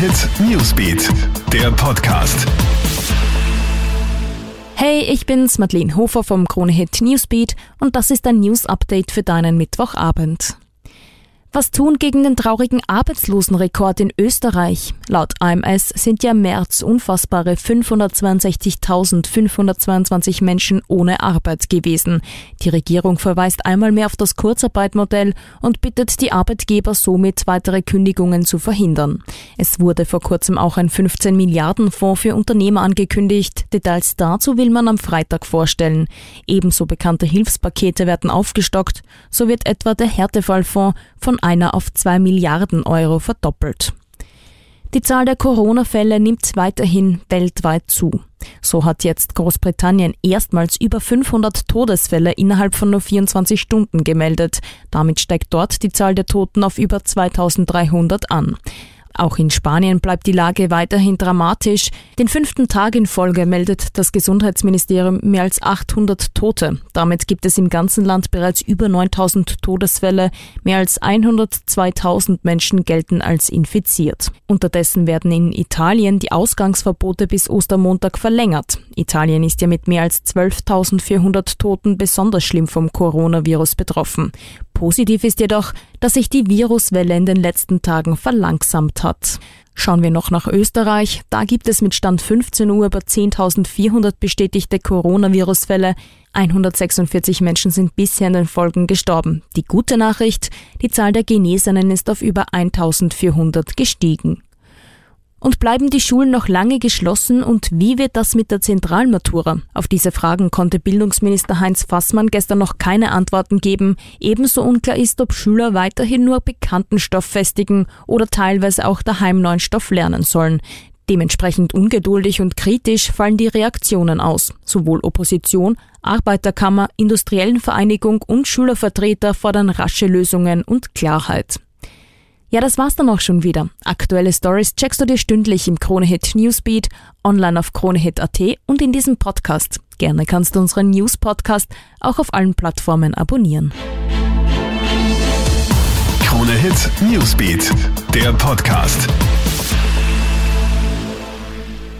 Hit Newsbeat, der Podcast. Hey, ich bin's, Madeleine Hofer vom Krone Hit Newsbeat und das ist ein News Update für deinen Mittwochabend. Was tun gegen den traurigen Arbeitslosenrekord in Österreich? Laut AMS sind ja März unfassbare 562.522 Menschen ohne Arbeit gewesen. Die Regierung verweist einmal mehr auf das Kurzarbeitmodell und bittet die Arbeitgeber somit weitere Kündigungen zu verhindern. Es wurde vor kurzem auch ein 15 Milliarden Fonds für Unternehmer angekündigt. Details dazu will man am Freitag vorstellen. Ebenso bekannte Hilfspakete werden aufgestockt. So wird etwa der Härtefallfonds von einer auf zwei Milliarden Euro verdoppelt. Die Zahl der Corona-Fälle nimmt weiterhin weltweit zu. So hat jetzt Großbritannien erstmals über 500 Todesfälle innerhalb von nur 24 Stunden gemeldet. Damit steigt dort die Zahl der Toten auf über 2300 an. Auch in Spanien bleibt die Lage weiterhin dramatisch. Den fünften Tag in Folge meldet das Gesundheitsministerium mehr als 800 Tote. Damit gibt es im ganzen Land bereits über 9000 Todesfälle. Mehr als 102.000 Menschen gelten als infiziert. Unterdessen werden in Italien die Ausgangsverbote bis Ostermontag verlängert. Italien ist ja mit mehr als 12.400 Toten besonders schlimm vom Coronavirus betroffen. Positiv ist jedoch, dass sich die Viruswelle in den letzten Tagen verlangsamt hat. Schauen wir noch nach Österreich. Da gibt es mit Stand 15 Uhr über 10.400 bestätigte Coronavirus-Fälle. 146 Menschen sind bisher in den Folgen gestorben. Die gute Nachricht, die Zahl der Genesenen ist auf über 1.400 gestiegen. Und bleiben die Schulen noch lange geschlossen und wie wird das mit der Zentralmatura? Auf diese Fragen konnte Bildungsminister Heinz Fassmann gestern noch keine Antworten geben. Ebenso unklar ist, ob Schüler weiterhin nur bekannten Stoff festigen oder teilweise auch daheim neuen Stoff lernen sollen. Dementsprechend ungeduldig und kritisch fallen die Reaktionen aus. Sowohl Opposition, Arbeiterkammer, Industriellenvereinigung und Schülervertreter fordern rasche Lösungen und Klarheit. Ja, das war's dann auch schon wieder. Aktuelle Stories checkst du dir stündlich im Kronehit Newsbeat, online auf kronehit.at und in diesem Podcast. Gerne kannst du unseren News Podcast auch auf allen Plattformen abonnieren. Kronehit Newsbeat, der Podcast.